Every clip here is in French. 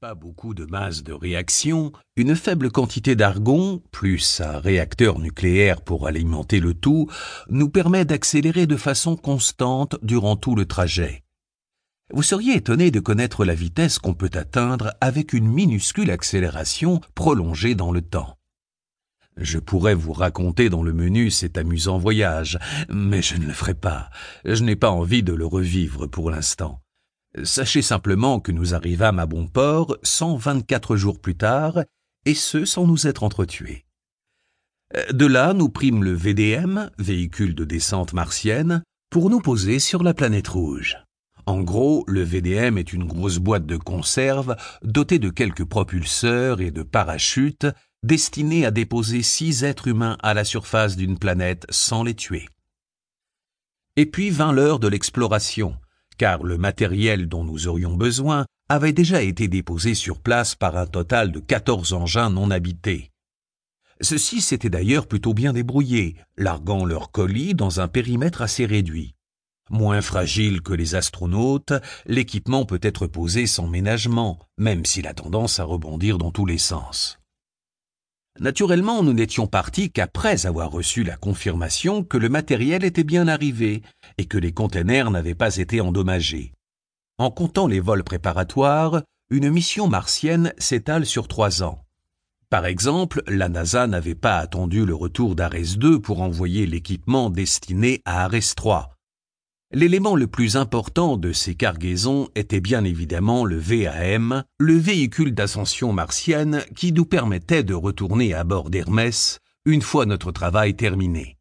pas beaucoup de masse de réaction, une faible quantité d'argon, plus un réacteur nucléaire pour alimenter le tout, nous permet d'accélérer de façon constante durant tout le trajet. Vous seriez étonné de connaître la vitesse qu'on peut atteindre avec une minuscule accélération prolongée dans le temps. Je pourrais vous raconter dans le menu cet amusant voyage, mais je ne le ferai pas. Je n'ai pas envie de le revivre pour l'instant. Sachez simplement que nous arrivâmes à bon port 124 jours plus tard, et ce sans nous être entretués. De là, nous prîmes le VDM, véhicule de descente martienne, pour nous poser sur la planète rouge. En gros, le VDM est une grosse boîte de conserve dotée de quelques propulseurs et de parachutes destinés à déposer six êtres humains à la surface d'une planète sans les tuer. Et puis vint l'heure de l'exploration, car le matériel dont nous aurions besoin avait déjà été déposé sur place par un total de 14 engins non habités. Ceux-ci s'étaient d'ailleurs plutôt bien débrouillés, larguant leurs colis dans un périmètre assez réduit. Moins fragile que les astronautes, l'équipement peut être posé sans ménagement, même s'il a tendance à rebondir dans tous les sens. Naturellement, nous n'étions partis qu'après avoir reçu la confirmation que le matériel était bien arrivé et que les containers n'avaient pas été endommagés. En comptant les vols préparatoires, une mission martienne s'étale sur trois ans. Par exemple, la NASA n'avait pas attendu le retour d'Ares 2 pour envoyer l'équipement destiné à Ares 3. L'élément le plus important de ces cargaisons était bien évidemment le VAM, le véhicule d'ascension martienne qui nous permettait de retourner à bord d'Hermès une fois notre travail terminé.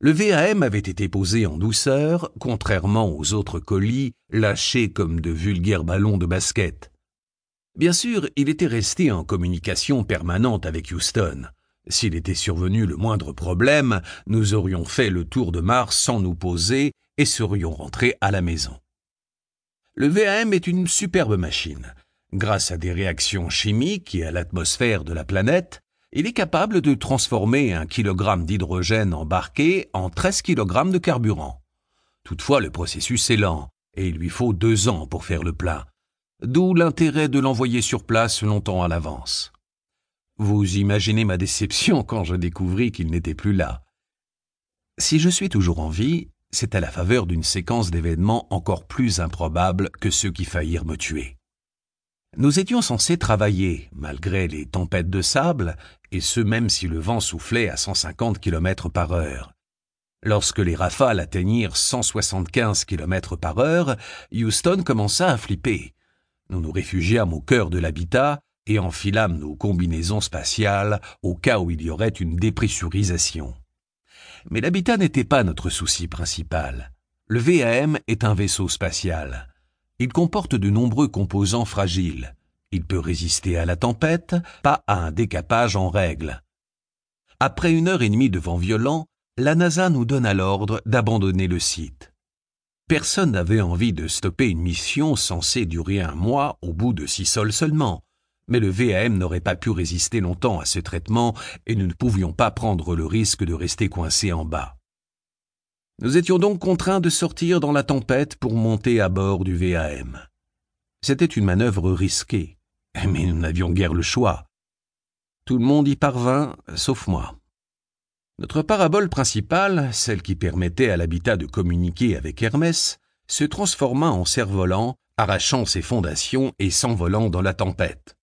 Le VAM avait été posé en douceur, contrairement aux autres colis lâchés comme de vulgaires ballons de basket. Bien sûr, il était resté en communication permanente avec Houston. S'il était survenu le moindre problème, nous aurions fait le tour de Mars sans nous poser serions rentrés à la maison. Le VAM est une superbe machine. Grâce à des réactions chimiques et à l'atmosphère de la planète, il est capable de transformer un kilogramme d'hydrogène embarqué en 13 kg de carburant. Toutefois, le processus est lent et il lui faut deux ans pour faire le plein, d'où l'intérêt de l'envoyer sur place longtemps à l'avance. Vous imaginez ma déception quand je découvris qu'il n'était plus là. Si je suis toujours en vie, c'est à la faveur d'une séquence d'événements encore plus improbables que ceux qui faillirent me tuer. Nous étions censés travailler, malgré les tempêtes de sable, et ce même si le vent soufflait à 150 km par heure. Lorsque les rafales atteignirent 175 km par heure, Houston commença à flipper. Nous nous réfugiâmes au cœur de l'habitat et enfilâmes nos combinaisons spatiales au cas où il y aurait une dépressurisation. Mais l'habitat n'était pas notre souci principal. Le VAM est un vaisseau spatial. Il comporte de nombreux composants fragiles. Il peut résister à la tempête, pas à un décapage en règle. Après une heure et demie de vent violent, la NASA nous donna l'ordre d'abandonner le site. Personne n'avait envie de stopper une mission censée durer un mois au bout de six sols seulement mais le VAM n'aurait pas pu résister longtemps à ce traitement et nous ne pouvions pas prendre le risque de rester coincés en bas. Nous étions donc contraints de sortir dans la tempête pour monter à bord du VAM. C'était une manœuvre risquée, mais nous n'avions guère le choix. Tout le monde y parvint, sauf moi. Notre parabole principale, celle qui permettait à l'habitat de communiquer avec Hermès, se transforma en cerf-volant, arrachant ses fondations et s'envolant dans la tempête.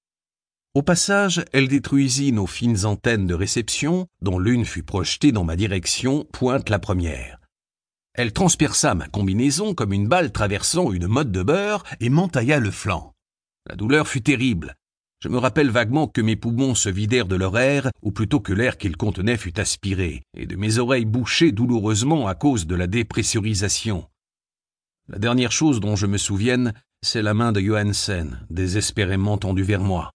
Au passage, elle détruisit nos fines antennes de réception, dont l'une fut projetée dans ma direction, pointe la première. Elle transperça ma combinaison comme une balle traversant une motte de beurre et m'entailla le flanc. La douleur fut terrible. Je me rappelle vaguement que mes poumons se vidèrent de leur air, ou plutôt que l'air qu'ils contenaient fut aspiré, et de mes oreilles bouchées douloureusement à cause de la dépressurisation. La dernière chose dont je me souvienne, c'est la main de Johansen, désespérément tendue vers moi.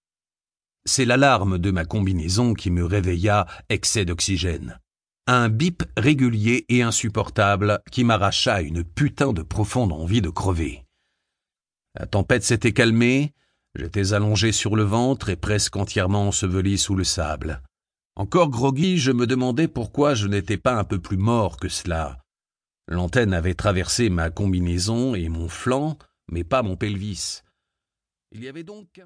C'est l'alarme de ma combinaison qui me réveilla excès d'oxygène. Un bip régulier et insupportable qui m'arracha une putain de profonde envie de crever. La tempête s'était calmée, j'étais allongé sur le ventre et presque entièrement enseveli sous le sable. Encore groggy, je me demandais pourquoi je n'étais pas un peu plus mort que cela. L'antenne avait traversé ma combinaison et mon flanc, mais pas mon pelvis. Il y avait donc